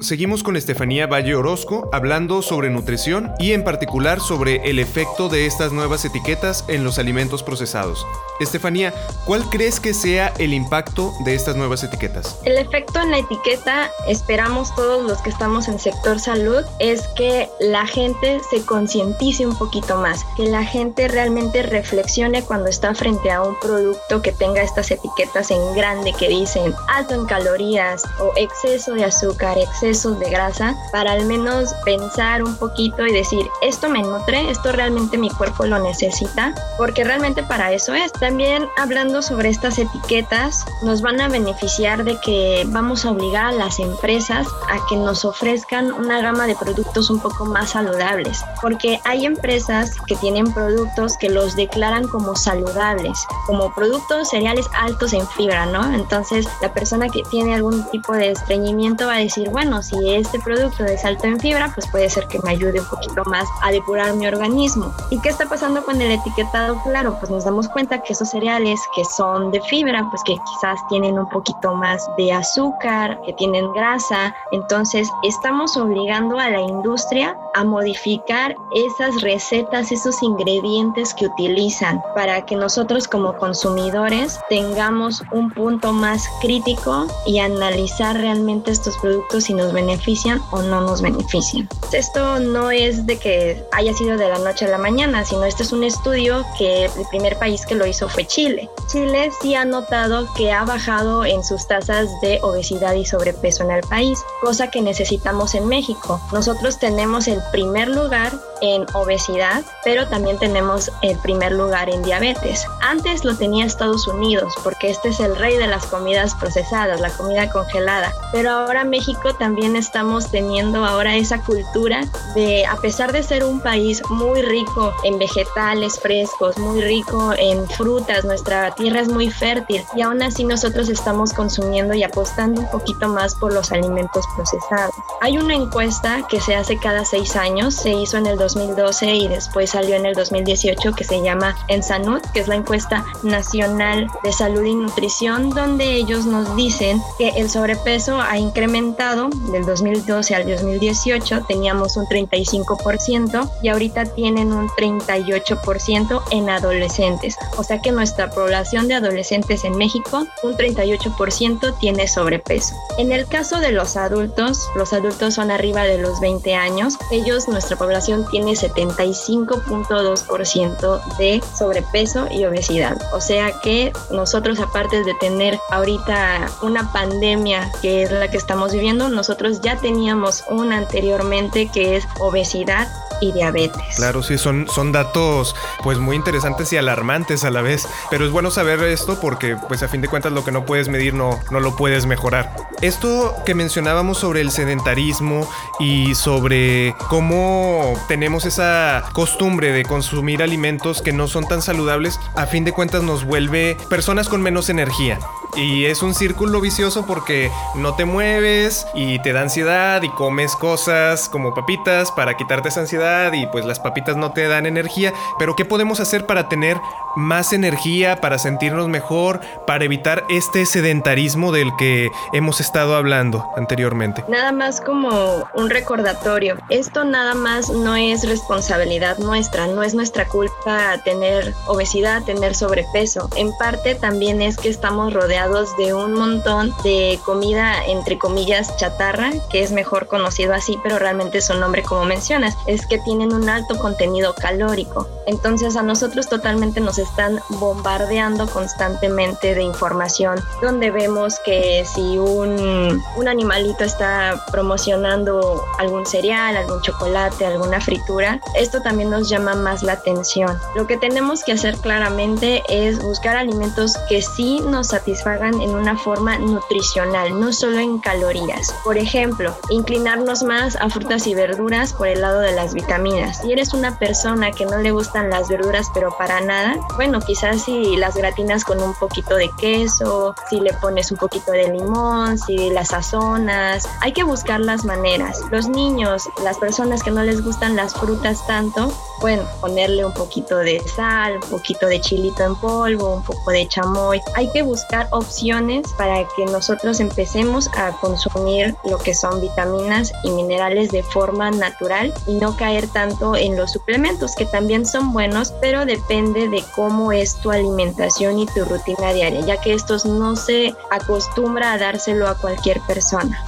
Seguimos con Estefanía Valle Orozco hablando sobre nutrición y en particular sobre el efecto de estas nuevas etiquetas en los alimentos procesados. Estefanía, ¿cuál crees que sea el impacto de estas nuevas etiquetas? El efecto en la etiqueta, esperamos todos los que estamos en sector salud, es que la gente se concientice un poquito más, que la gente realmente reflexione cuando está frente a un producto que tenga estas etiquetas en grande que dicen alto en calorías o exceso de azúcar, exceso de grasa, para al menos pensar un poquito y decir, esto me nutre, esto realmente mi cuerpo lo necesita, porque realmente para eso es también hablando sobre estas etiquetas, nos van a beneficiar de que vamos a obligar a las empresas a que nos ofrezcan una gama de productos un poco más saludables, porque hay empresas que tienen productos que los declaran como saludables, como productos cereales altos en fibra, ¿no? Entonces la persona que tiene algún tipo de estreñimiento va a decir, bueno, si este producto es alto en fibra, pues puede ser que me ayude un poquito más a depurar mi organismo. ¿Y qué está pasando con el etiquetado? Claro, pues nos damos cuenta que esos cereales que son de fibra, pues que quizás tienen un poquito más de azúcar, que tienen grasa. Entonces, estamos obligando a la industria a modificar esas recetas, esos ingredientes que utilizan para que nosotros como consumidores tengamos un punto más crítico y analizar realmente estos productos si nos benefician o no nos benefician. Esto no es de que haya sido de la noche a la mañana, sino este es un estudio que el primer país que lo hizo fue Chile. Chile sí ha notado que ha bajado en sus tasas de obesidad y sobrepeso en el país, cosa que necesitamos en México. Nosotros tenemos el primer lugar en obesidad, pero también tenemos el primer lugar en diabetes. Antes lo tenía Estados Unidos, porque este es el rey de las comidas procesadas, la comida congelada. Pero ahora México también estamos teniendo ahora esa cultura de, a pesar de ser un país muy rico en vegetales frescos, muy rico en frutas, nuestra tierra es muy fértil y aún así nosotros estamos consumiendo y apostando un poquito más por los alimentos procesados. Hay una encuesta que se hace cada seis años, se hizo en el 2012 y después salió en el 2018 que se llama Ensanud, que es la encuesta nacional de salud y nutrición, donde ellos nos dicen que el sobrepeso ha incrementado del 2012 al 2018, teníamos un 35% y ahorita tienen un 38% en adolescentes. O sea que nuestra población de adolescentes en México, un 38% tiene sobrepeso. En el caso de los adultos, los adultos son arriba de los 20 años, ellos, nuestra población tiene 75.2% de sobrepeso y obesidad. O sea que nosotros, aparte de tener ahorita una pandemia que es la que estamos viviendo, nosotros ya teníamos una anteriormente que es obesidad y diabetes. Claro, sí, son, son datos pues muy interesantes y alarmantes a la vez, pero es bueno saber esto porque pues a fin de cuentas lo que no puedes medir no, no lo puedes mejorar. Esto que mencionábamos sobre el sedentarismo y sobre cómo tenemos esa costumbre de consumir alimentos que no son tan saludables, a fin de cuentas nos vuelve personas con menos energía. Y es un círculo vicioso porque no te mueves y te da ansiedad y comes cosas como papitas para quitarte esa ansiedad y pues las papitas no te dan energía. Pero ¿qué podemos hacer para tener más energía, para sentirnos mejor, para evitar este sedentarismo del que hemos estado hablando anteriormente? Nada más como un recordatorio. Esto nada más no es responsabilidad nuestra, no es nuestra culpa tener obesidad, tener sobrepeso. En parte también es que estamos rodeados de un montón de comida, entre comillas, chatarra, que es mejor conocido así, pero realmente su nombre, como mencionas, es que tienen un alto contenido calórico. Entonces a nosotros totalmente nos están bombardeando constantemente de información, donde vemos que si un, un animalito está promocionando algún cereal, algún chocolate, alguna fritura, esto también nos llama más la atención. Lo que tenemos que hacer claramente es buscar alimentos que sí nos satisfagan satisfagan en una forma nutricional, no solo en calorías. Por ejemplo, inclinarnos más a frutas y verduras por el lado de las vitaminas. Si eres una persona que no le gustan las verduras pero para nada, bueno, quizás si las gratinas con un poquito de queso, si le pones un poquito de limón, si las sazonas, hay que buscar las maneras. Los niños, las personas que no les gustan las frutas tanto, pueden ponerle un poquito de sal, un poquito de chilito en polvo, un poco de chamoy. Hay que buscar opciones para que nosotros empecemos a consumir lo que son vitaminas y minerales de forma natural y no caer tanto en los suplementos que también son buenos, pero depende de cómo es tu alimentación y tu rutina diaria, ya que estos no se acostumbra a dárselo a cualquier persona.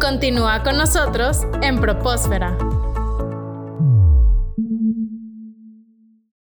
Continúa con nosotros en Propósfera.